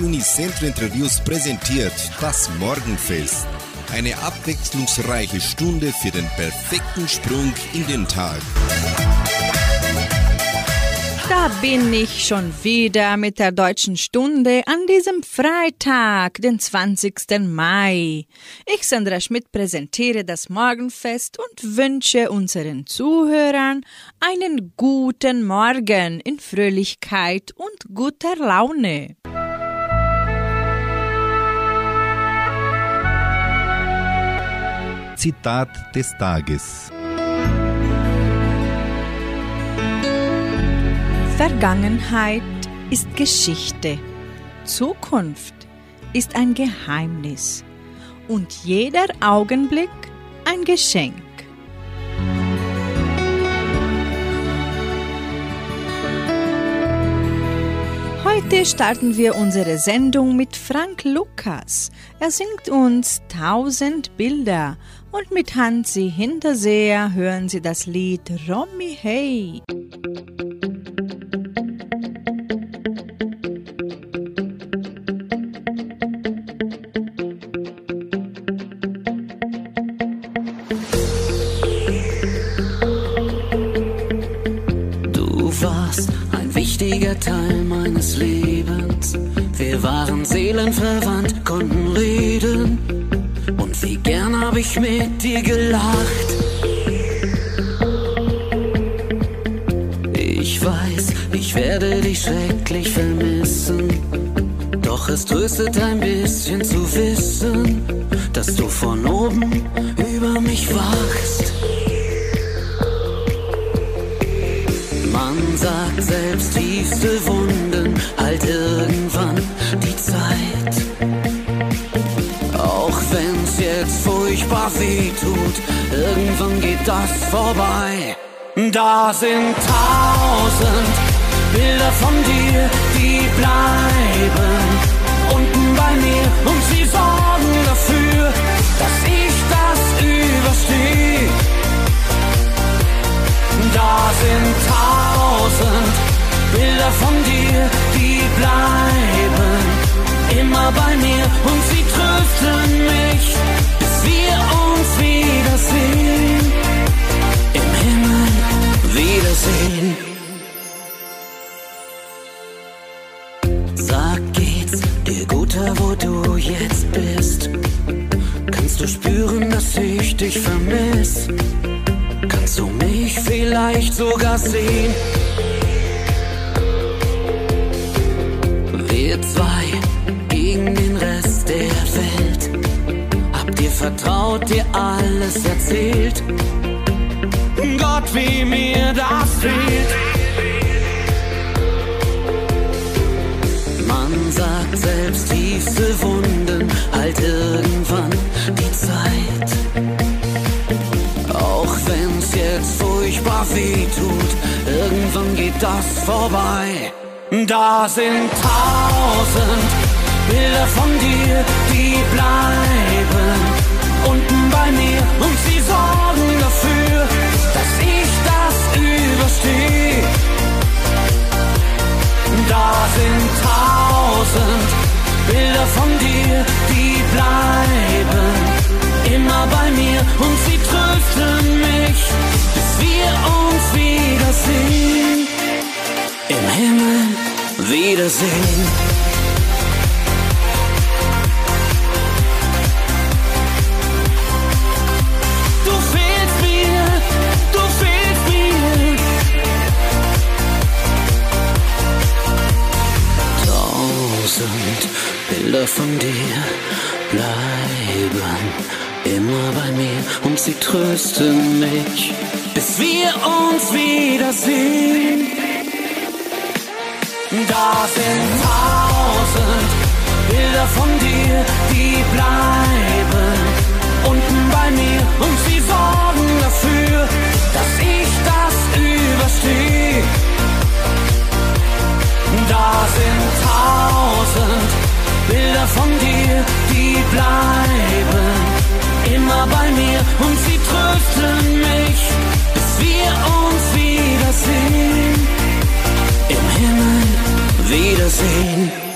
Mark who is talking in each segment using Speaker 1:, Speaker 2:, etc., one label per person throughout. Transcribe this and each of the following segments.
Speaker 1: Unicentro Interviews präsentiert das Morgenfest. Eine abwechslungsreiche Stunde für den perfekten Sprung in den Tag.
Speaker 2: Da bin ich schon wieder mit der deutschen Stunde an diesem Freitag, den 20. Mai. Ich, Sandra Schmidt, präsentiere das Morgenfest und wünsche unseren Zuhörern einen guten Morgen in Fröhlichkeit und guter Laune.
Speaker 1: Zitat des Tages.
Speaker 2: Vergangenheit ist Geschichte. Zukunft ist ein Geheimnis. Und jeder Augenblick ein Geschenk. Heute starten wir unsere Sendung mit Frank Lukas. Er singt uns Tausend Bilder und mit Hansi Hinterseher hören Sie das Lied Romy Hey.
Speaker 3: seelenverwandt, konnten reden. Und wie gern hab ich mit dir gelacht. Ich weiß, ich werde dich schrecklich vermissen. Doch es tröstet ein bisschen zu wissen, dass du von oben über mich wachst. Man sagt selbst tiefste Wunden halt irgendwann die Zeit. Furchtbar weh tut, irgendwann geht das vorbei. Da sind tausend Bilder von dir, die bleiben unten bei mir und sie sorgen dafür, dass ich das überstehe. Da sind tausend Bilder von dir, die bleiben immer bei mir und sie trösten mich, wir uns wiedersehen. Im Himmel wiedersehen. Sag, geht's dir guter, wo du jetzt bist? Kannst du spüren, dass ich dich vermiss? Kannst du mich vielleicht sogar sehen? Wir zwei gegen den Rest der vertraut, dir alles erzählt? Gott, wie mir das fehlt. Man sagt selbst tiefste Wunden, halt irgendwann die Zeit. Auch wenn's jetzt furchtbar weh tut, irgendwann geht das vorbei. Da sind tausend Bilder von dir, die bleiben bei mir und sie sorgen dafür, dass ich das überstehe. Da sind tausend Bilder von dir, die bleiben immer bei mir und sie trösten mich, bis wir uns wiedersehen. Im Himmel wiedersehen. Bilder von dir bleiben immer bei mir und sie trösten mich, bis wir uns wiedersehen. Da sind tausend Bilder von dir, die bleiben unten bei mir und sie sorgen dafür, dass ich das überstehe. Da sind tausend Bilder von dir, die bleiben immer bei mir und sie trösten mich, bis wir uns wiedersehen. Im Himmel wiedersehen.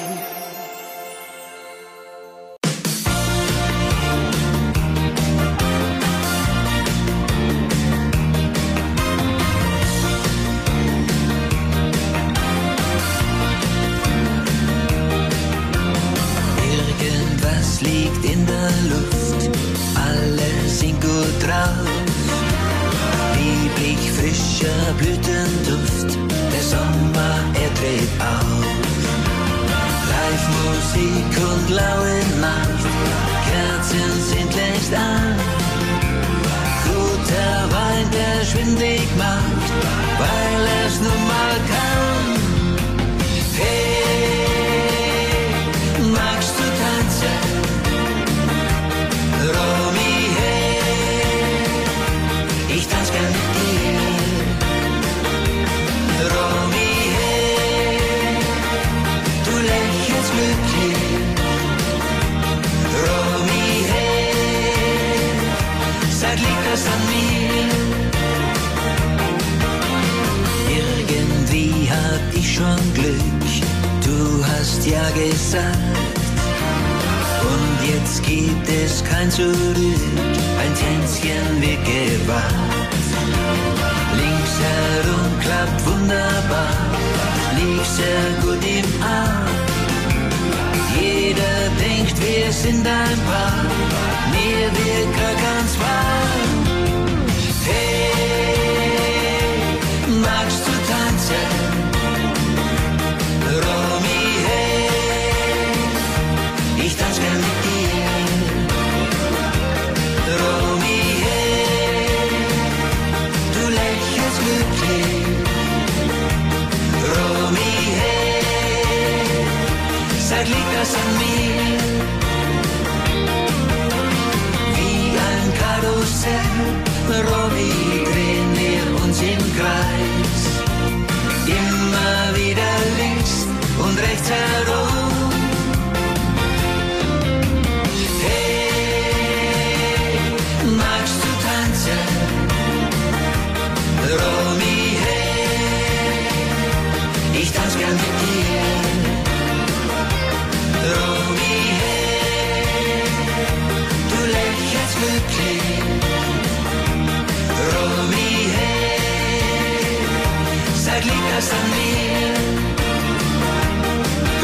Speaker 4: Sag, liegt an mir?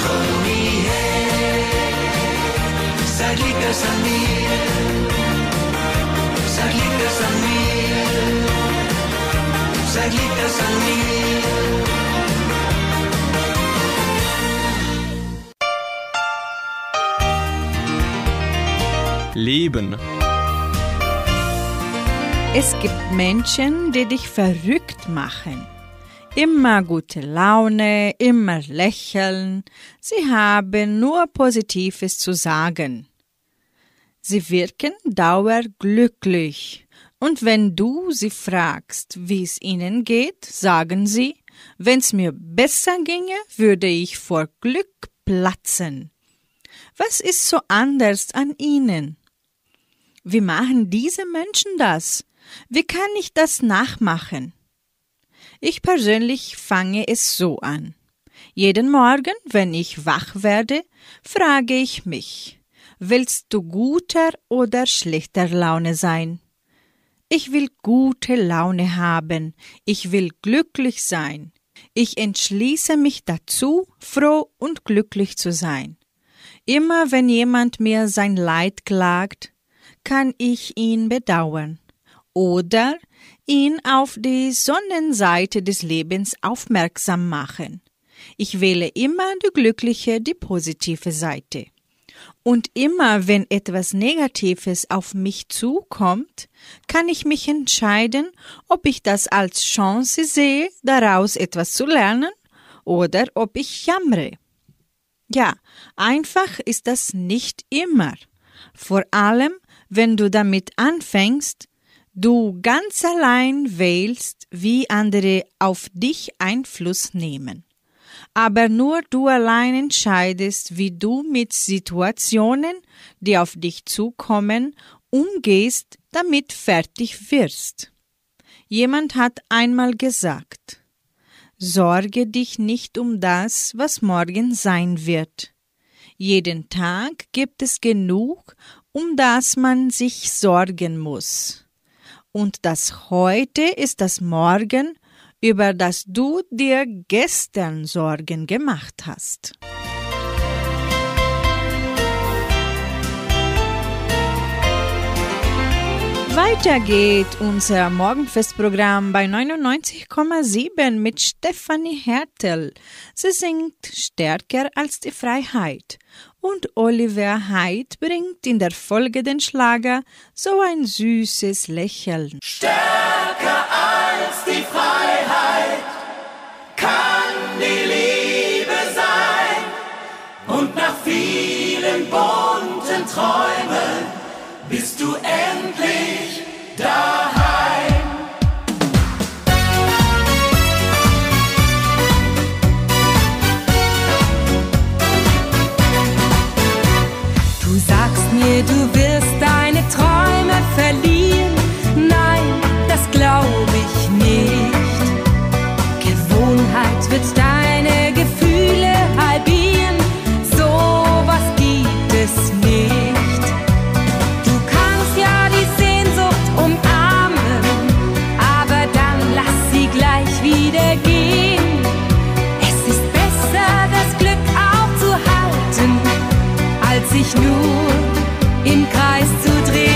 Speaker 4: Romy, hey, sag, liegt das an mir? Sag, liegt das an mir? Sag, liegt das an mir?
Speaker 5: Leben.
Speaker 2: Es gibt Menschen, die dich verrückt machen. Immer gute Laune, immer lächeln. Sie haben nur Positives zu sagen. Sie wirken dauerglücklich. Und wenn du sie fragst, wie es ihnen geht, sagen sie, wenn's mir besser ginge, würde ich vor Glück platzen. Was ist so anders an ihnen? Wie machen diese Menschen das? Wie kann ich das nachmachen? Ich persönlich fange es so an. Jeden Morgen, wenn ich wach werde, frage ich mich, willst du guter oder schlechter Laune sein? Ich will gute Laune haben, ich will glücklich sein. Ich entschließe mich dazu, froh und glücklich zu sein. Immer wenn jemand mir sein Leid klagt, kann ich ihn bedauern oder ihn auf die Sonnenseite des Lebens aufmerksam machen. Ich wähle immer die glückliche, die positive Seite. Und immer wenn etwas Negatives auf mich zukommt, kann ich mich entscheiden, ob ich das als Chance sehe, daraus etwas zu lernen, oder ob ich jammere. Ja, einfach ist das nicht immer. Vor allem, wenn du damit anfängst, du ganz allein wählst, wie andere auf dich Einfluss nehmen. Aber nur du allein entscheidest, wie du mit Situationen, die auf dich zukommen, umgehst, damit fertig wirst. Jemand hat einmal gesagt, Sorge dich nicht um das, was morgen sein wird. Jeden Tag gibt es genug, um das man sich sorgen muss und das heute ist das Morgen, über das du dir gestern Sorgen gemacht hast. Weiter geht unser Morgenfestprogramm bei 99,7 mit Stefanie Hertel. Sie singt Stärker als die Freiheit und Oliver Haidt bringt in der Folge den Schlager so ein süßes Lächeln.
Speaker 3: Stärker als die Freiheit kann die Liebe sein und nach vielen bunten Träumen bist du endlich
Speaker 6: sich nur im Kreis zu drehen.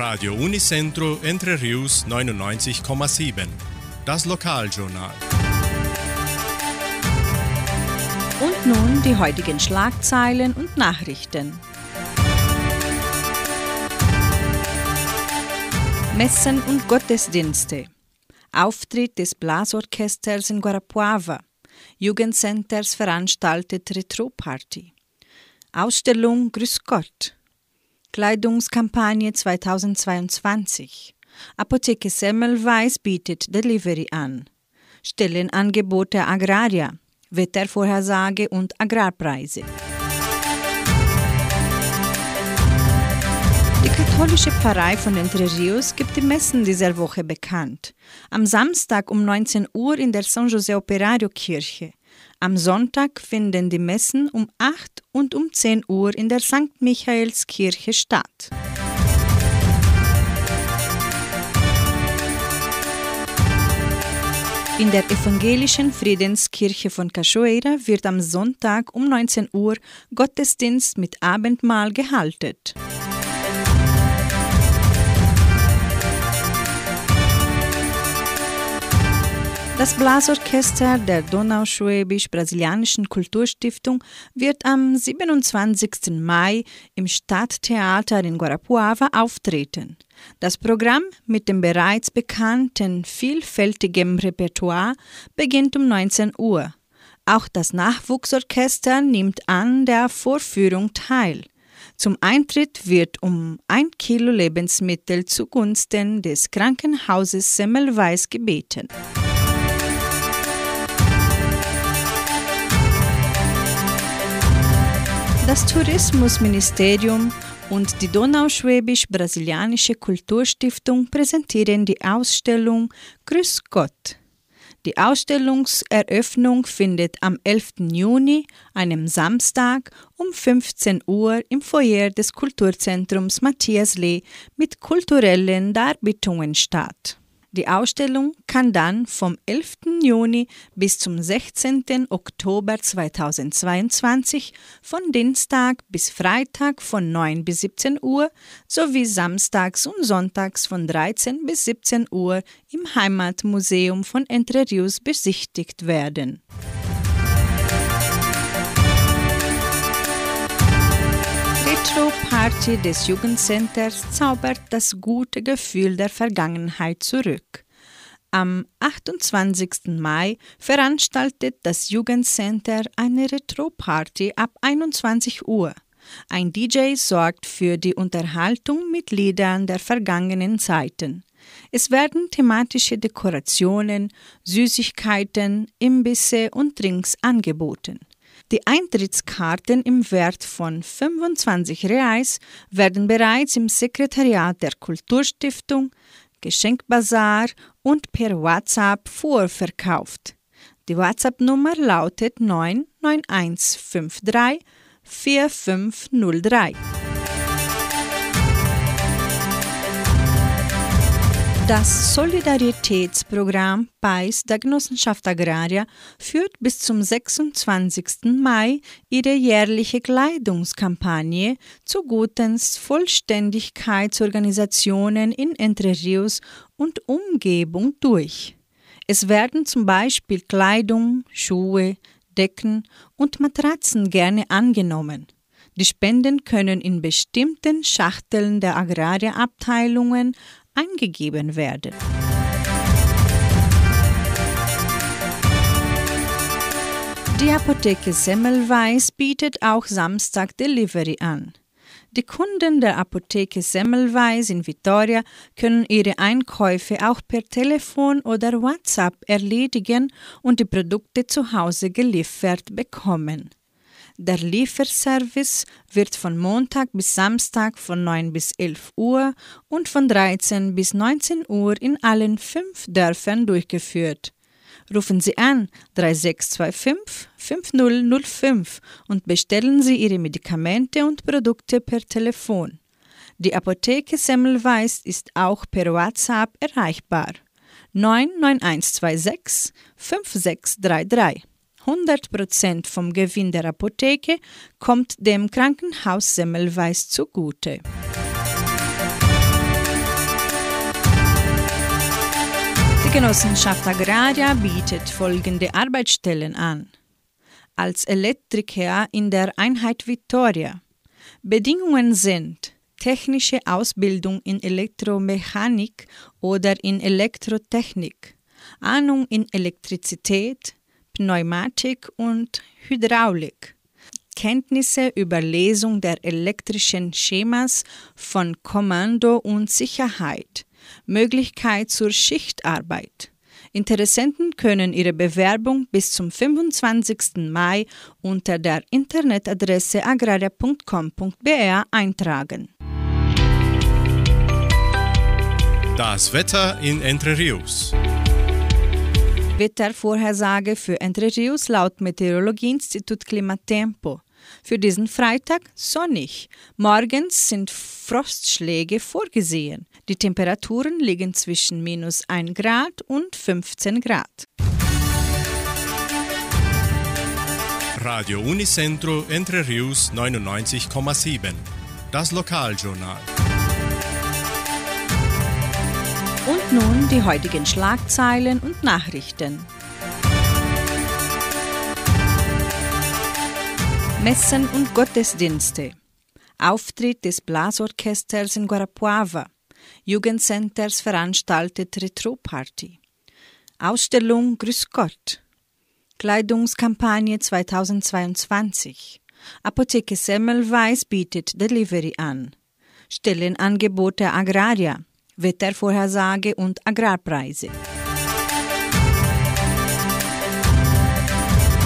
Speaker 7: Radio Unicentro Entre Rius 99,7. Das Lokaljournal.
Speaker 2: Und nun die heutigen Schlagzeilen und Nachrichten. Messen und Gottesdienste. Auftritt des Blasorchesters in Guarapuava. Jugendcenters veranstaltet Retro-Party. Ausstellung Grüß Gott. Kleidungskampagne 2022. Apotheke Semmelweis bietet Delivery an. Stellenangebote Agraria. Wettervorhersage und Agrarpreise. Die katholische Pfarrei von Entre Rios gibt die Messen dieser Woche bekannt. Am Samstag um 19 Uhr in der San José Operario Kirche. Am Sonntag finden die Messen um 8 und um 10 Uhr in der St. Michaelskirche statt. In der evangelischen Friedenskirche von Cachoeira wird am Sonntag um 19 Uhr Gottesdienst mit Abendmahl gehalten. Das Blasorchester der Donauschwäbisch-Brasilianischen Kulturstiftung wird am 27. Mai im Stadttheater in Guarapuava auftreten. Das Programm mit dem bereits bekannten vielfältigen Repertoire beginnt um 19 Uhr. Auch das Nachwuchsorchester nimmt an der Vorführung teil. Zum Eintritt wird um ein Kilo Lebensmittel zugunsten des Krankenhauses Semmelweis gebeten. Das Tourismusministerium und die Donauschwäbisch-Brasilianische Kulturstiftung präsentieren die Ausstellung Grüß Gott. Die Ausstellungseröffnung findet am 11. Juni, einem Samstag, um 15 Uhr im Foyer des Kulturzentrums Matthias Lee mit kulturellen Darbietungen statt. Die Ausstellung kann dann vom 11. Juni bis zum 16. Oktober 2022 von Dienstag bis Freitag von 9 bis 17 Uhr sowie samstags und sonntags von 13 bis 17 Uhr im Heimatmuseum von Entre Rios besichtigt werden. Retro-Party des Jugendcenters zaubert das gute Gefühl der Vergangenheit zurück. Am 28. Mai veranstaltet das Jugendcenter eine Retro-Party ab 21 Uhr. Ein DJ sorgt für die Unterhaltung mit Liedern der vergangenen Zeiten. Es werden thematische Dekorationen, Süßigkeiten, Imbisse und Drinks angeboten. Die Eintrittskarten im Wert von 25 Reais werden bereits im Sekretariat der Kulturstiftung, Geschenkbazar und per WhatsApp vorverkauft. Die WhatsApp-Nummer lautet 99153 4503. Das Solidaritätsprogramm PAIS der Genossenschaft Agraria führt bis zum 26. Mai ihre jährliche Kleidungskampagne zu Vollständigkeitsorganisationen in Entre Rios und Umgebung durch. Es werden zum Beispiel Kleidung, Schuhe, Decken und Matratzen gerne angenommen. Die Spenden können in bestimmten Schachteln der Agrarabteilungen eingegeben werden. Die Apotheke Semmelweis bietet auch Samstag Delivery an. Die Kunden der Apotheke Semmelweis in Vitoria können ihre Einkäufe auch per Telefon oder WhatsApp erledigen und die Produkte zu Hause geliefert bekommen. Der Lieferservice wird von Montag bis Samstag von 9 bis 11 Uhr und von 13 bis 19 Uhr in allen fünf Dörfern durchgeführt. Rufen Sie an 3625 5005 und bestellen Sie Ihre Medikamente und Produkte per Telefon. Die Apotheke Semmelweis ist auch per WhatsApp erreichbar. 99126 5633 100% vom Gewinn der Apotheke kommt dem Krankenhaus Semmelweis zugute. Die Genossenschaft Agraria bietet folgende Arbeitsstellen an. Als Elektriker in der Einheit Vittoria. Bedingungen sind technische Ausbildung in Elektromechanik oder in Elektrotechnik, Ahnung in Elektrizität, Pneumatik und Hydraulik. Kenntnisse über Lesung der elektrischen Schemas von Kommando und Sicherheit. Möglichkeit zur Schichtarbeit. Interessenten können ihre Bewerbung bis zum 25. Mai unter der Internetadresse agraria.com.br eintragen.
Speaker 7: Das Wetter in Entre Rios.
Speaker 2: Wettervorhersage für Entre Rios laut Meteorologieinstitut Klimatempo. Für diesen Freitag sonnig. Morgens sind Frostschläge vorgesehen. Die Temperaturen liegen zwischen minus 1 Grad und 15 Grad.
Speaker 7: Radio Unicentro Entre Rios 99,7. Das Lokaljournal.
Speaker 2: Nun die heutigen Schlagzeilen und Nachrichten. Messen und Gottesdienste. Auftritt des Blasorchesters in Guarapuava. Jugendcenters veranstaltet Retroparty. Ausstellung Grüß Gott. Kleidungskampagne 2022. Apotheke Semmelweis bietet Delivery an. Stellenangebote Agraria. Wettervorhersage und Agrarpreise.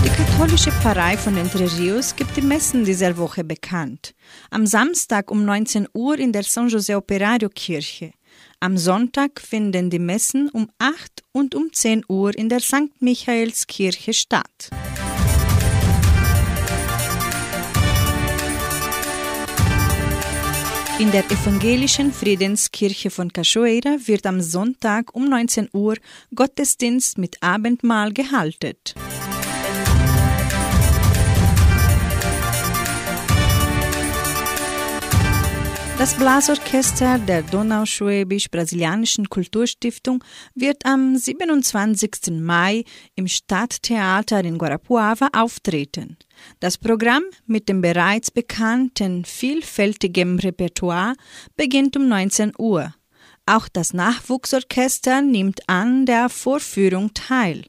Speaker 2: Die katholische Pfarrei von Entre Rios gibt die Messen dieser Woche bekannt. Am Samstag um 19 Uhr in der San José Operario Kirche. Am Sonntag finden die Messen um 8 und um 10 Uhr in der St. Michaelskirche statt. In der evangelischen Friedenskirche von Cachoeira wird am Sonntag um 19 Uhr Gottesdienst mit Abendmahl gehalten. Das Blasorchester der Donauschwäbisch-Brasilianischen Kulturstiftung wird am 27. Mai im Stadttheater in Guarapuava auftreten. Das Programm mit dem bereits bekannten vielfältigen Repertoire beginnt um 19 Uhr. Auch das Nachwuchsorchester nimmt an der Vorführung teil.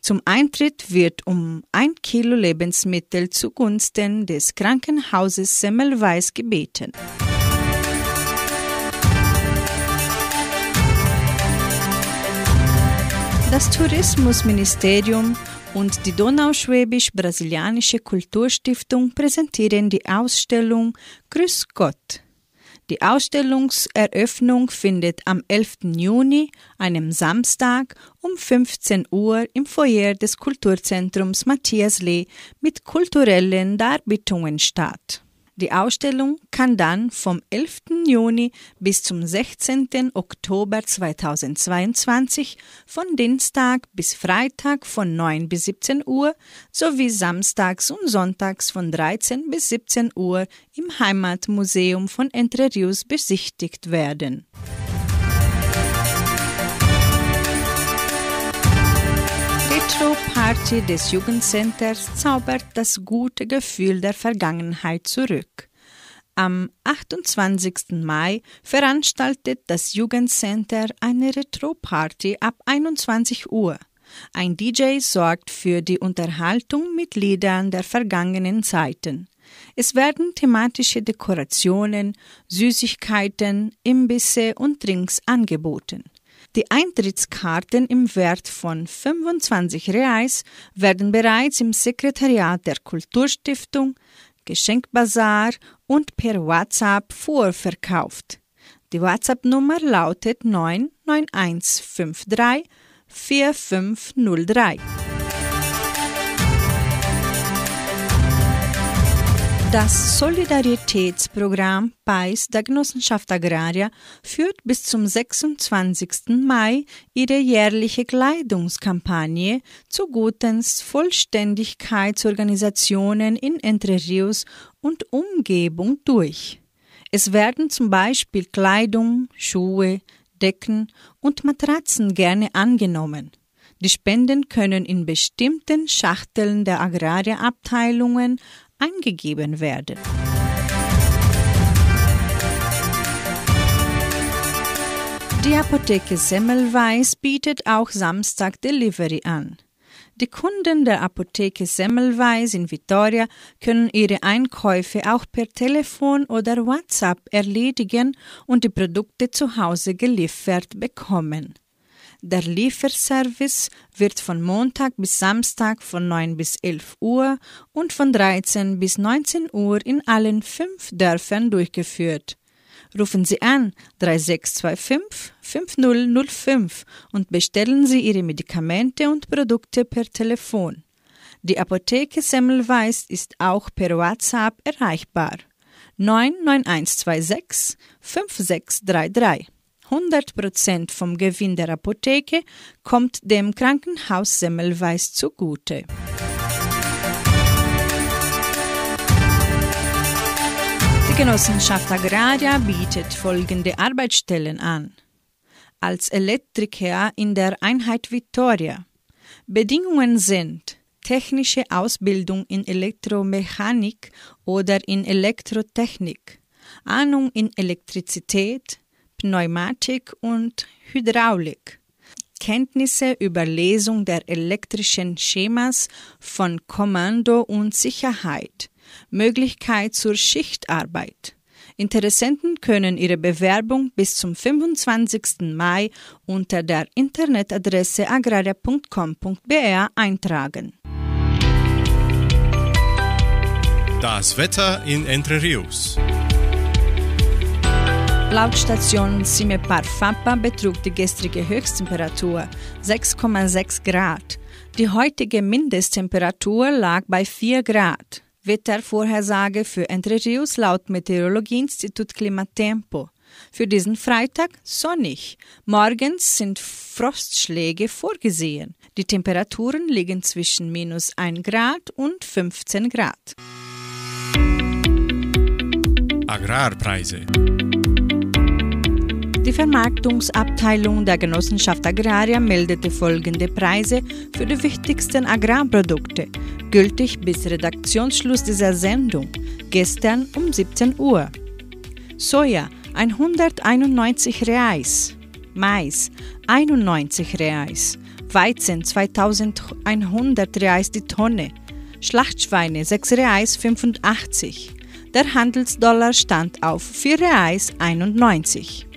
Speaker 2: Zum Eintritt wird um ein Kilo Lebensmittel zugunsten des Krankenhauses Semmelweis gebeten. Das Tourismusministerium und die Donauschwäbisch-Brasilianische Kulturstiftung präsentieren die Ausstellung Grüß Gott. Die Ausstellungseröffnung findet am 11. Juni, einem Samstag, um 15 Uhr im Foyer des Kulturzentrums Matthias Lee mit kulturellen Darbietungen statt. Die Ausstellung kann dann vom 11. Juni bis zum 16. Oktober 2022 von Dienstag bis Freitag von 9 bis 17 Uhr sowie samstags und sonntags von 13 bis 17 Uhr im Heimatmuseum von Entre Rios besichtigt werden. Retro-Party des Jugendcenters zaubert das gute Gefühl der Vergangenheit zurück. Am 28. Mai veranstaltet das Jugendcenter eine Retro-Party ab 21 Uhr. Ein DJ sorgt für die Unterhaltung mit Liedern der vergangenen Zeiten. Es werden thematische Dekorationen, Süßigkeiten, Imbisse und Drinks angeboten. Die Eintrittskarten im Wert von 25 Reais werden bereits im Sekretariat der Kulturstiftung, Geschenkbazar und per WhatsApp vorverkauft. Die WhatsApp-Nummer lautet 99153 4503. Das Solidaritätsprogramm PAIS der Genossenschaft Agraria führt bis zum 26. Mai ihre jährliche Kleidungskampagne zu Gutens Vollständigkeitsorganisationen in Entre Rios und Umgebung durch. Es werden zum Beispiel Kleidung, Schuhe, Decken und Matratzen gerne angenommen. Die Spenden können in bestimmten Schachteln der Agrarierabteilungen eingegeben werden. Die Apotheke Semmelweis bietet auch Samstag Delivery an. Die Kunden der Apotheke Semmelweis in Vitoria können ihre Einkäufe auch per Telefon oder WhatsApp erledigen und die Produkte zu Hause geliefert bekommen. Der Lieferservice wird von Montag bis Samstag von 9 bis 11 Uhr und von 13 bis 19 Uhr in allen fünf Dörfern durchgeführt. Rufen Sie an 3625 5005 und bestellen Sie Ihre Medikamente und Produkte per Telefon. Die Apotheke Semmelweis ist auch per WhatsApp erreichbar. 99126 5633 100% vom Gewinn der Apotheke kommt dem Krankenhaus Semmelweis zugute. Die Genossenschaft Agraria bietet folgende Arbeitsstellen an. Als Elektriker in der Einheit Vittoria. Bedingungen sind technische Ausbildung in Elektromechanik oder in Elektrotechnik, Ahnung in Elektrizität, Pneumatik und Hydraulik. Kenntnisse über Lesung der elektrischen Schemas von Kommando und Sicherheit. Möglichkeit zur Schichtarbeit. Interessenten können ihre Bewerbung bis zum 25. Mai unter der Internetadresse agraria.com.br eintragen.
Speaker 7: Das Wetter in Entre Rios.
Speaker 2: Laut Station Simepar Fapa betrug die gestrige Höchsttemperatur 6,6 Grad. Die heutige Mindesttemperatur lag bei 4 Grad. Wettervorhersage für Entre Rios laut Meteorologieinstitut Klimatempo. Für diesen Freitag sonnig. Morgens sind Frostschläge vorgesehen. Die Temperaturen liegen zwischen minus 1 Grad und 15 Grad.
Speaker 7: Agrarpreise.
Speaker 2: Die Vermarktungsabteilung der Genossenschaft Agraria meldete folgende Preise für die wichtigsten Agrarprodukte, gültig bis Redaktionsschluss dieser Sendung, gestern um 17 Uhr. Soja 191 Reais, Mais 91 Reais, Weizen 2100 Reais die Tonne, Schlachtschweine 6 Reais 85. Der Handelsdollar stand auf 4 Reais 91.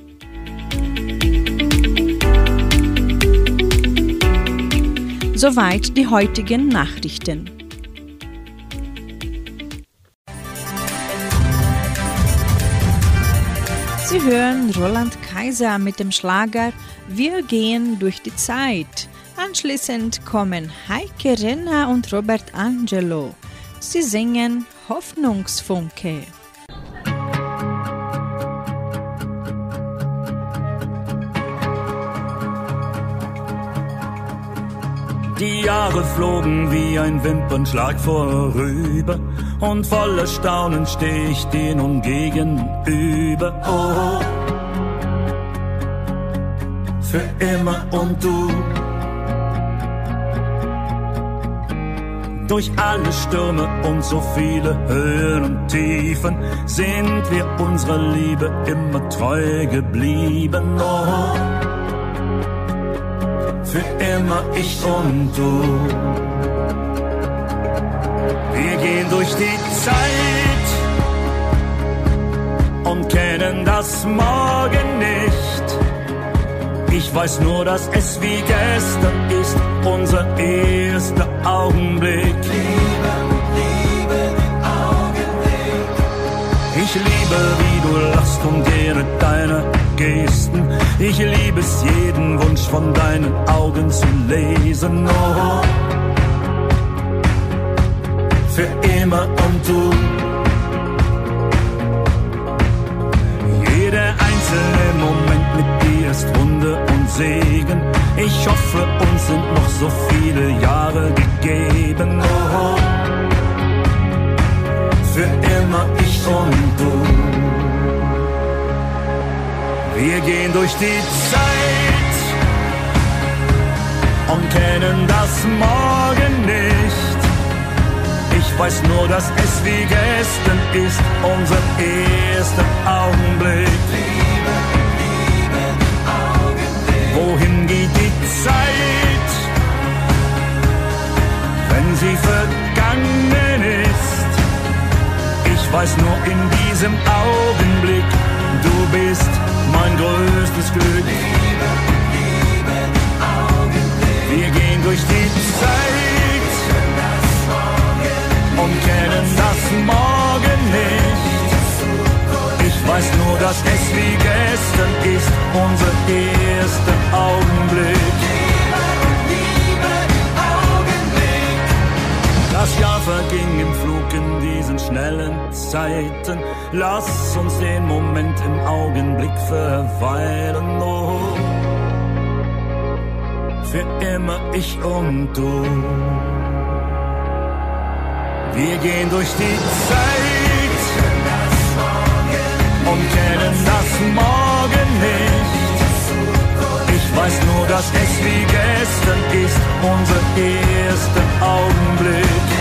Speaker 2: Soweit die heutigen Nachrichten. Sie hören Roland Kaiser mit dem Schlager Wir gehen durch die Zeit. Anschließend kommen Heike Renner und Robert Angelo. Sie singen Hoffnungsfunke.
Speaker 8: Die Jahre flogen wie ein Wimpernschlag vorüber und voller Staunen steh ich dir nun gegenüber. Oh, für immer und du. Durch alle Stürme und so viele Höhen und Tiefen sind wir unserer Liebe immer treu geblieben. Oh, für immer ich und du. Wir gehen durch die Zeit und kennen das Morgen nicht. Ich weiß nur, dass es wie gestern ist, unser erster Augenblick. Liebe, wie du lachst und jede deiner Gesten. Ich liebe es, jeden Wunsch von deinen Augen zu lesen. Oh für immer und du. Jeder einzelne Moment mit dir ist Wunder und Segen. Ich hoffe, uns sind noch so viele Jahre gegeben. Oh, für immer ich und du. Wir gehen durch die Zeit und kennen das Morgen nicht. Ich weiß nur, dass es wie gestern ist, unser erster Augenblick. Augenblick. Wohin geht die Zeit, wenn sie vergangen ist? Weiß nur in diesem Augenblick, du bist mein größtes Glück. Liebe, liebe Augenblick. Wir gehen durch die Zeit und kennen das Morgen nicht. Ich weiß nur, dass es wie gestern ist, unser erster Augenblick. Das Jahr verging im Flug in diesen schnellen Zeiten. Lass uns den Moment im Augenblick verweilen. Oh, für immer ich und du. Wir gehen durch die Zeit und kennen das Morgen nicht. Ich weiß nur, dass es wie gestern ist, unser erster Augenblick.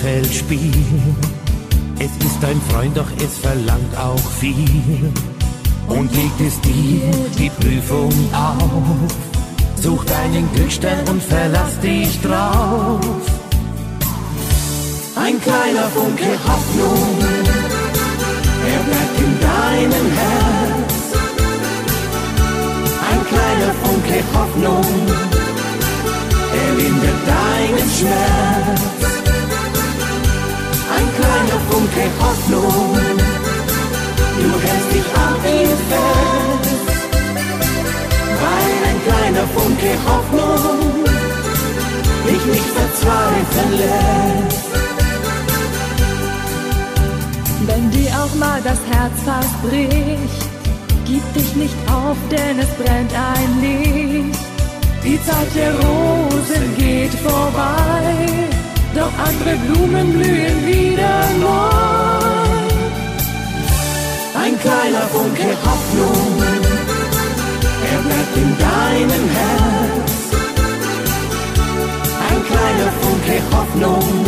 Speaker 3: ein Würfelspiel. Es ist ein Freund, doch es verlangt auch viel und legt es dir die Prüfung auf. Such deinen Glücksstern und verlass dich drauf. Ein kleiner Funke Hoffnung, er bleibt in deinem Herz. Ein kleiner Funke Hoffnung, er lindert deinen Schmerz. Ein kleiner Funke Hoffnung, du hältst dich an ihm fest, weil ein kleiner Funke Hoffnung dich nicht verzweifeln lässt.
Speaker 9: Wenn dir auch mal das Herz fast bricht, gib dich nicht auf, denn es brennt ein Licht. Die Zeit der Rosen geht vorbei, doch andere Blumen blühen wieder neu.
Speaker 3: Ein kleiner Funke Hoffnung, er bleibt in deinem Herz. Ein kleiner Funke Hoffnung,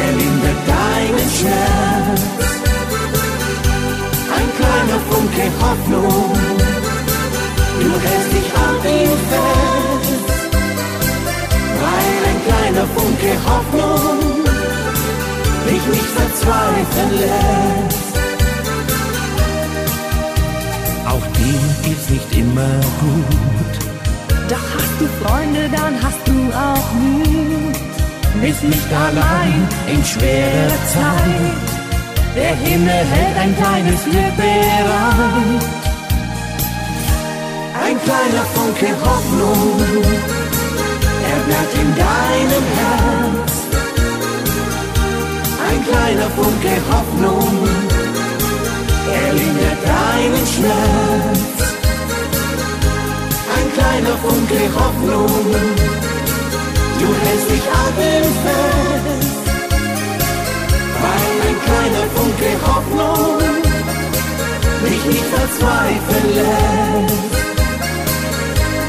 Speaker 3: er lindert deinen Schmerz. Ein kleiner Funke Hoffnung, du hältst dich an ihm fest. Kleiner Funke Hoffnung dich nicht verzweifeln lässt.
Speaker 10: Auch dir geht's nicht immer gut.
Speaker 6: Doch hast du Freunde, dann hast du auch Mut.
Speaker 10: Bist nicht allein in schwerer Zeit.
Speaker 6: Der Himmel hält ein kleines Glück bereit.
Speaker 3: Ein kleiner Funke Hoffnung, bleibt in deinem Herz. Ein kleiner Funke Hoffnung, er lindert deinen Schmerz. Ein kleiner Funke Hoffnung, du hältst dich an ihm fest. Weil ein kleiner Funke Hoffnung dich nicht verzweifeln lässt.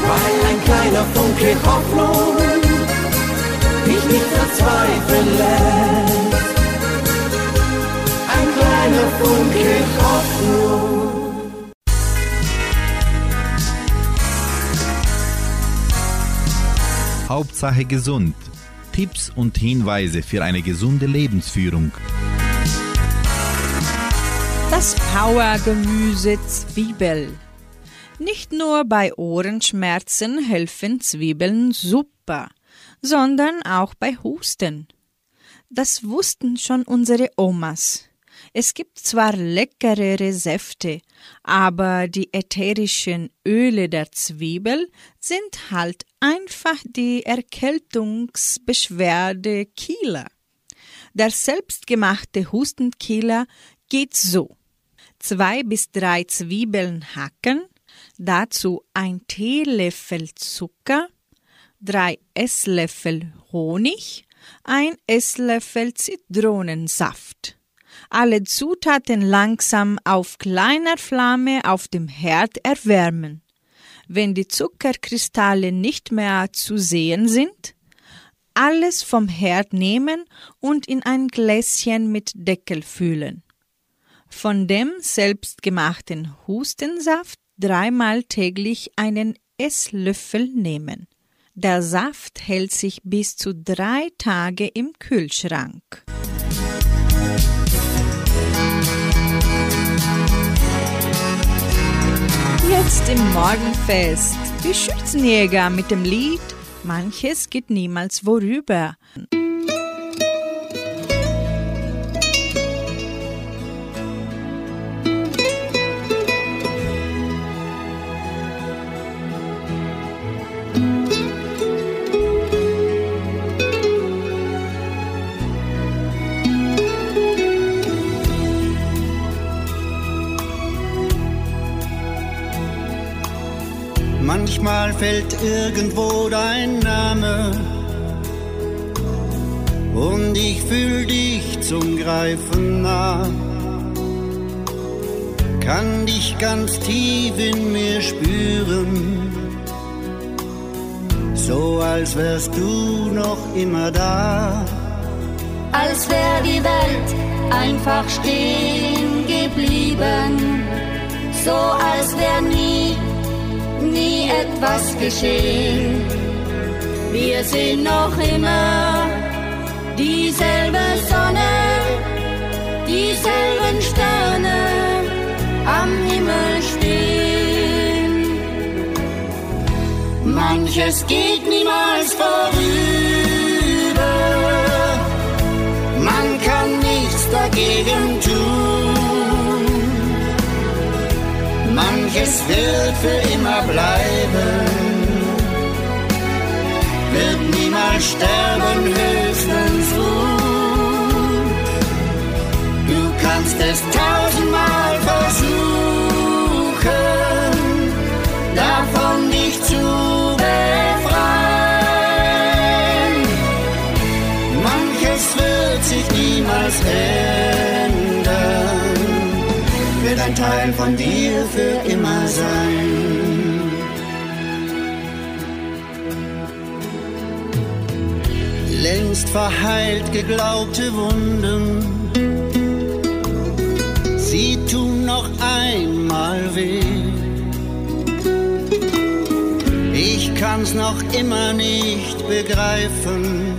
Speaker 3: Weil ein kleiner Funke Hoffnung dich nicht verzweifeln lässt. Ein kleiner Funke Hoffnung.
Speaker 11: Hauptsache gesund. Tipps und Hinweise für eine gesunde Lebensführung.
Speaker 2: Das Powergemüse Zwiebel. Nicht nur bei Ohrenschmerzen helfen Zwiebeln super, sondern auch bei Husten. Das wussten schon unsere Omas. Es gibt zwar leckere Säfte, aber die ätherischen Öle der Zwiebel sind halt einfach die Erkältungsbeschwerde Kieler. Der selbstgemachte Hustenkieler geht so. Zwei bis drei Zwiebeln hacken, dazu ein Teelöffel Zucker, drei Esslöffel Honig, ein Esslöffel Zitronensaft. Alle Zutaten langsam auf kleiner Flamme auf dem Herd erwärmen. Wenn die Zuckerkristalle nicht mehr zu sehen sind, alles vom Herd nehmen und in ein Gläschen mit Deckel füllen. Von dem selbstgemachten Hustensaft dreimal täglich einen Esslöffel nehmen. Der Saft hält sich bis zu drei Tage im Kühlschrank. Jetzt im Morgenfest die Schützenjäger mit dem Lied Manches geht niemals vorüber.
Speaker 12: Fällt irgendwo dein Name und ich fühl dich zum Greifen nah. Kann dich ganz tief in mir spüren, so als wärst du noch immer da.
Speaker 13: Als wär die Welt einfach stehen geblieben, so als wär nie nie etwas geschehen. Wir sehen noch immer dieselbe Sonne, dieselben Sterne am Himmel stehen. Manches geht niemals vorüber,
Speaker 12: man kann nichts dagegen Manches wird für immer bleiben, wird niemals sterben, höchstens ruhen. Du kannst es tausendmal versuchen, davon nicht zu befreien. Manches wird sich niemals ändern ein Teil von dir für immer sein. Längst verheilt geglaubte Wunden, sie tun noch einmal weh. Ich kann's noch immer nicht begreifen,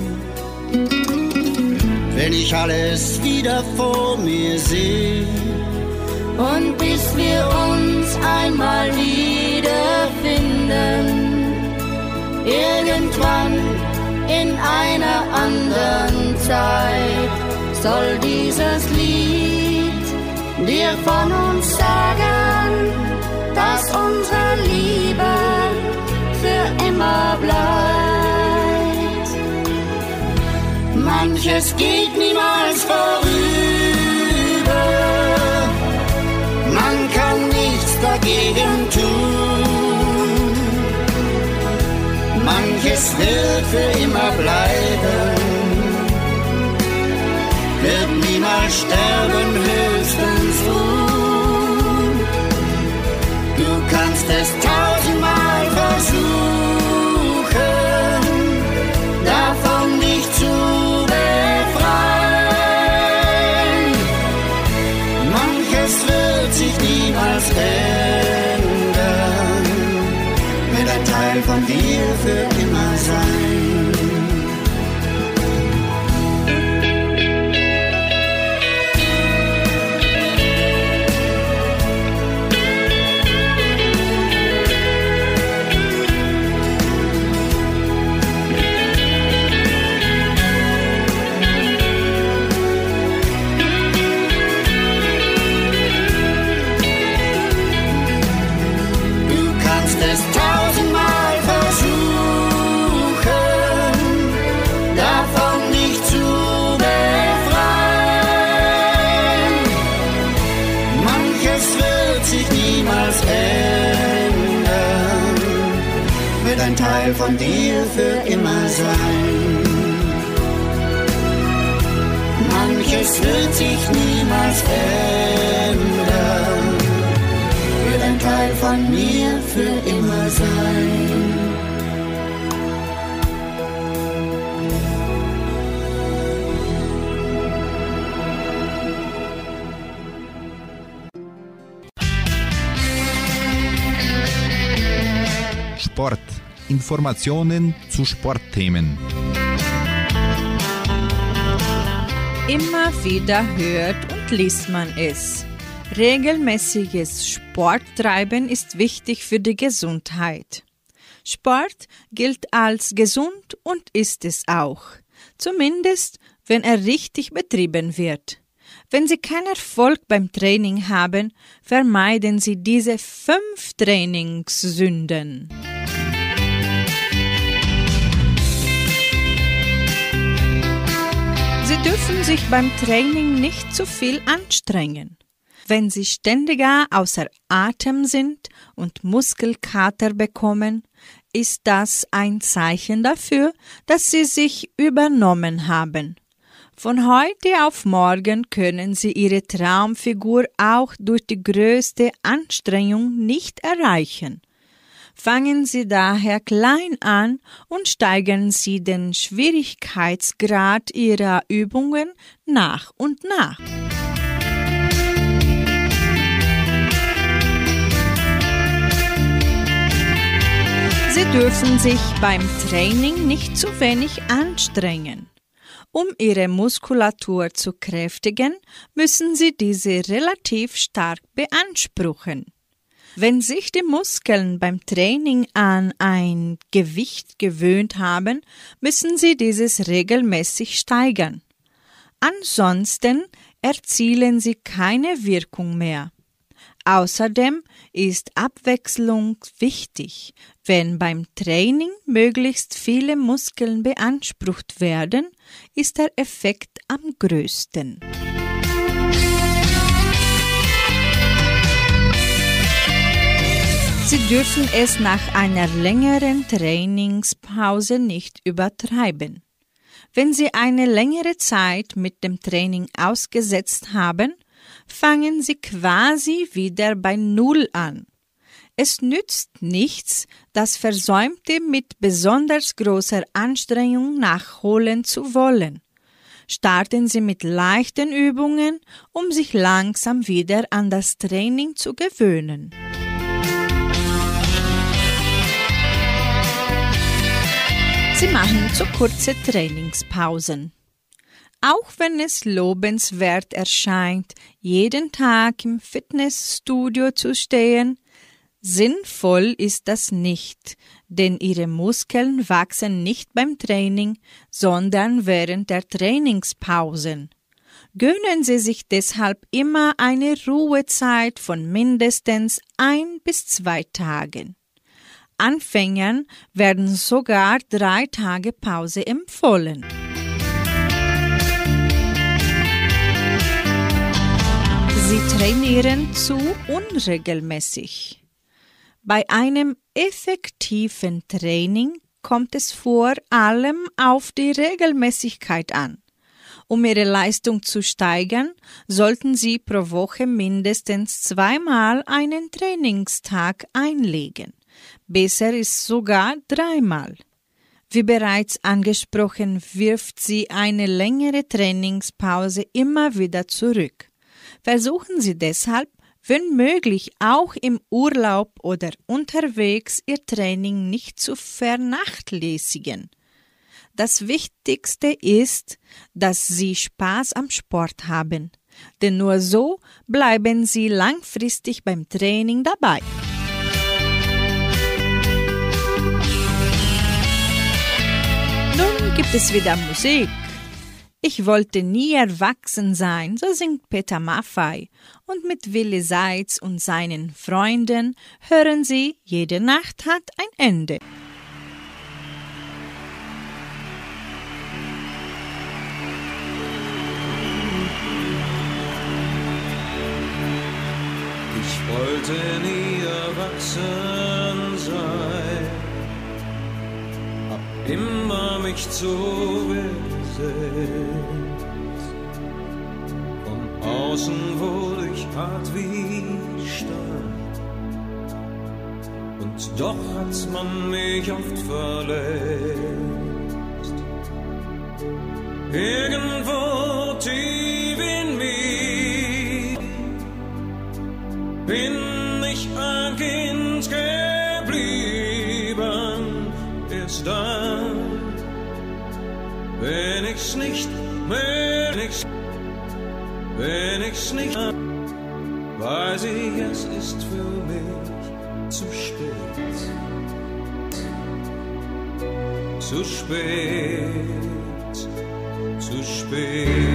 Speaker 12: wenn ich alles wieder vor mir sehe.
Speaker 13: Und bis wir uns einmal wiederfinden, irgendwann in einer anderen Zeit, soll dieses Lied dir von uns sagen, dass unsere Liebe für immer bleibt. Manches geht niemals vorüber, dagegen tun. Manches wird für immer bleiben, wird niemals sterben, höchstens ruhen. Du kannst es tausendmal
Speaker 11: Informationen zu Sportthemen.
Speaker 2: Immer wieder hört und liest man es. Regelmäßiges Sporttreiben ist wichtig für die Gesundheit. Sport gilt als gesund und ist es auch. Zumindest, wenn er richtig betrieben wird. Wenn Sie keinen Erfolg beim Training haben, vermeiden Sie diese fünf Trainingssünden. Dürfen sich beim Training nicht zu viel anstrengen. Wenn Sie ständiger außer Atem sind und Muskelkater bekommen, ist das ein Zeichen dafür, dass Sie sich übernommen haben. Von heute auf morgen können Sie Ihre Traumfigur auch durch die größte Anstrengung nicht erreichen. Fangen Sie daher klein an und steigern Sie den Schwierigkeitsgrad Ihrer Übungen nach und nach. Sie dürfen sich beim Training nicht zu wenig anstrengen. Um Ihre Muskulatur zu kräftigen, müssen Sie diese relativ stark beanspruchen. Wenn sich die Muskeln beim Training an ein Gewicht gewöhnt haben, müssen Sie dieses regelmäßig steigern. Ansonsten erzielen Sie keine Wirkung mehr. Außerdem ist Abwechslung wichtig. Wenn beim Training möglichst viele Muskeln beansprucht werden, ist der Effekt am größten. Sie dürfen es nach einer längeren Trainingspause nicht übertreiben. Wenn Sie eine längere Zeit mit dem Training ausgesetzt haben, fangen sie quasi wieder bei Null an. Es nützt nichts, das Versäumte mit besonders großer Anstrengung nachholen zu wollen. Starten Sie mit leichten Übungen, um sich langsam wieder an das Training zu gewöhnen. Sie machen zu kurze Trainingspausen. Auch wenn es lobenswert erscheint, jeden Tag im Fitnessstudio zu stehen, sinnvoll ist das nicht, denn ihre Muskeln wachsen nicht beim Training, sondern während der Trainingspausen. Gönnen Sie sich deshalb immer eine Ruhezeit von mindestens ein bis zwei Tagen. Anfängern werden sogar drei Tage Pause empfohlen. Sie trainieren zu unregelmäßig. Bei einem effektiven Training kommt es vor allem auf die Regelmäßigkeit an. Um ihre Leistung zu steigern, sollten Sie pro Woche mindestens zweimal einen Trainingstag einlegen. Besser ist sogar dreimal. Wie bereits angesprochen, wirft sie eine längere Trainingspause immer wieder zurück. Versuchen Sie deshalb, wenn möglich auch im Urlaub oder unterwegs Ihr Training nicht zu vernachlässigen. Das Wichtigste ist, dass Sie Spaß am Sport haben, denn nur so bleiben Sie langfristig beim Training dabei. Gibt es wieder Musik. Ich wollte nie erwachsen sein, so singt Peter Maffei. Und mit Willi Seitz und seinen Freunden hören Sie, jede Nacht hat ein Ende.
Speaker 14: Ich wollte nie erwachsen immer mich zu besetzt. Von außen wurde ich hart wie Stahl. Und doch hat man mich oft verletzt. Irgendwo tief wenn ich's nicht, weiß ich, es ist für mich zu spät. Zu spät, zu spät.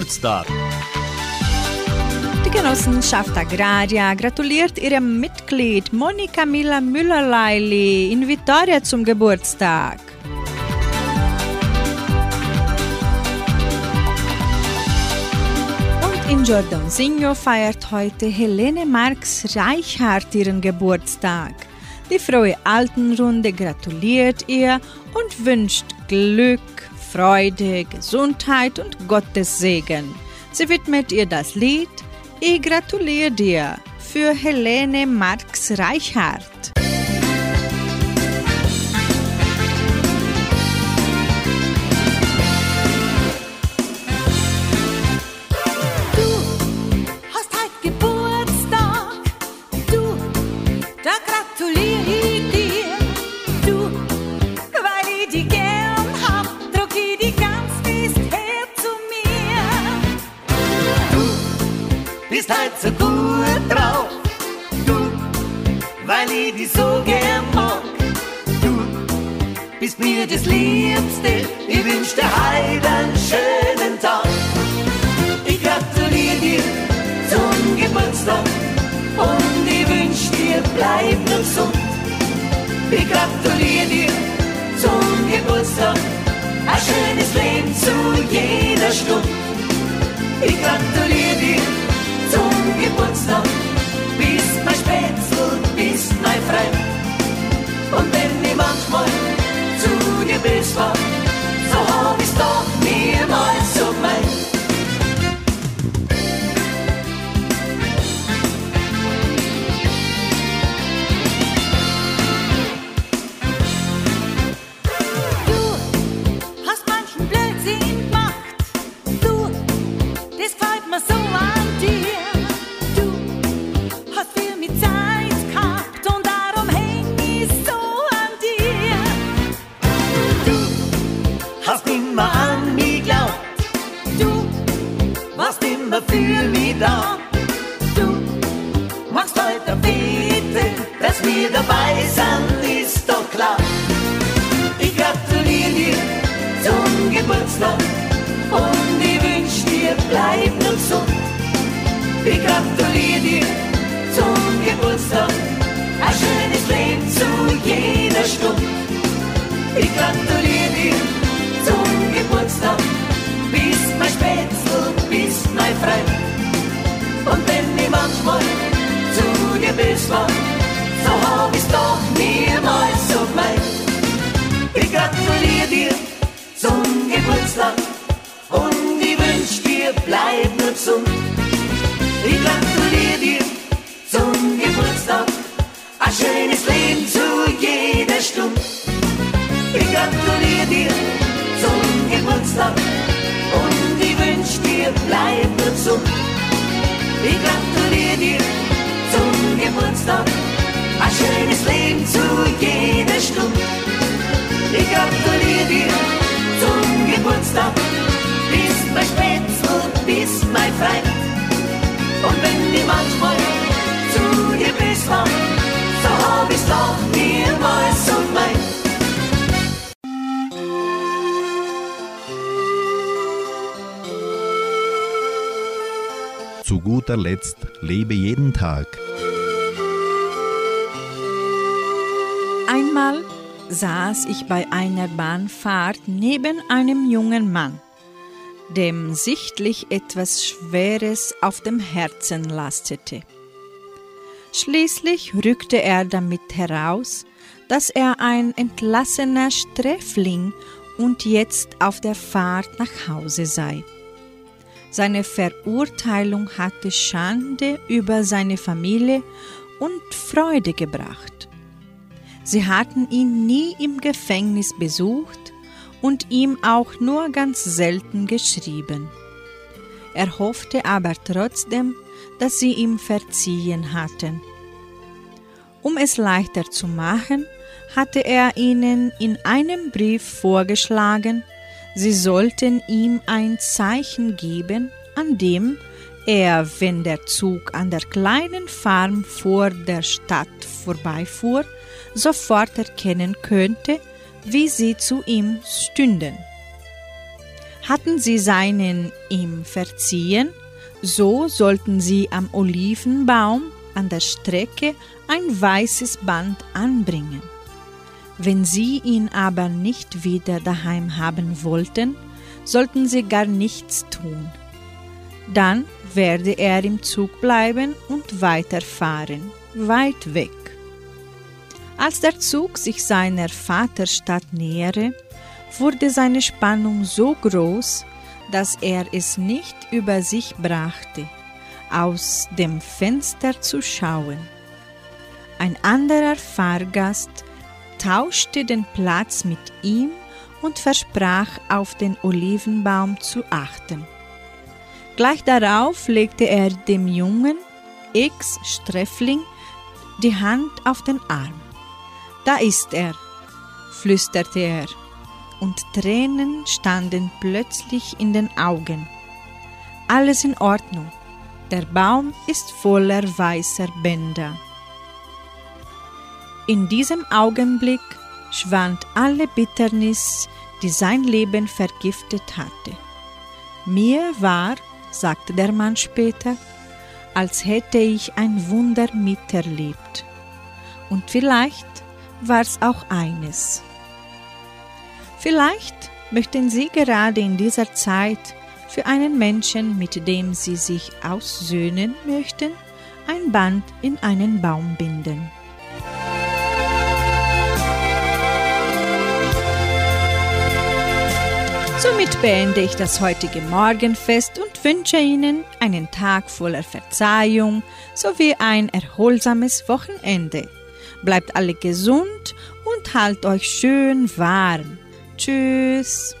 Speaker 10: Geburtstag.
Speaker 2: Die Genossenschaft Agraria gratuliert ihrem Mitglied Monika Miller Müller-Leili in Vitoria zum Geburtstag. Und in Giordonsigno feiert heute Helene Marx Reichhardt ihren Geburtstag. Die frohe Altenrunde gratuliert ihr und wünscht Glück, Freude, Gesundheit und Gottes Segen. Sie widmet ihr das Lied Ich gratuliere dir für Helene Marx Reichhardt.
Speaker 3: So gern mag. Du bist mir das Liebste. Ich wünsch dir heute einen schönen Tag. Ich gratuliere dir zum Geburtstag und ich wünsch dir bleib nur gesund. Ich gratuliere dir zum Geburtstag. Ein schönes Leben zu jeder Stunde. Ich gratuliere dir zum Geburtstag. Zu gratuliere dir zum Geburtstag, bist mein Spätzl, bist mein Freund. Und wenn ich manchmal zu dir war, so hab ich's doch niemals so gemeint.
Speaker 11: Zu guter Letzt lebe jeden Tag.
Speaker 2: Einmal saß ich bei einer Bahnfahrt neben einem jungen Mann, dem sichtlich etwas Schweres auf dem Herzen lastete. Schließlich rückte er damit heraus, dass er ein entlassener Sträfling und jetzt auf der Fahrt nach Hause sei. Seine Verurteilung hatte Schande über seine Familie und Freude gebracht. Sie hatten ihn nie im Gefängnis besucht und ihm auch nur ganz selten geschrieben. Er hoffte aber trotzdem, dass sie ihm verziehen hatten. Um es leichter zu machen, hatte er ihnen in einem Brief vorgeschlagen, sie sollten ihm ein Zeichen geben, an dem er, wenn der Zug an der kleinen Farm vor der Stadt vorbeifuhr, sofort erkennen könnte, wie sie zu ihm stünden. Hatten sie seinen ihm verziehen, so sollten sie am Olivenbaum an der Strecke ein weißes Band anbringen. Wenn sie ihn aber nicht wieder daheim haben wollten, sollten sie gar nichts tun. Dann werde er im Zug bleiben und weiterfahren, weit weg. Als der Zug sich seiner Vaterstadt nähere, wurde seine Spannung so groß, dass er es nicht über sich brachte, aus dem Fenster zu schauen. Ein anderer Fahrgast tauschte den Platz mit ihm und versprach, auf den Olivenbaum zu achten. Gleich darauf legte er dem jungen Ex-Sträfling die Hand auf den Arm. Da ist er, flüsterte er, und Tränen standen plötzlich in den Augen. Alles in Ordnung, der Baum ist voller weißer Bänder. In diesem Augenblick schwand alle Bitternis, die sein Leben vergiftet hatte. Mir war, sagte der Mann später, als hätte ich ein Wunder miterlebt. Und vielleicht war es auch eines. Vielleicht möchten Sie gerade in dieser Zeit für einen Menschen, mit dem Sie sich aussöhnen möchten, ein Band in einen Baum binden. Somit beende ich das heutige Morgenfest und wünsche Ihnen einen Tag voller Verzeihung sowie ein erholsames Wochenende. Bleibt alle gesund und halt euch schön warm. Tschüss.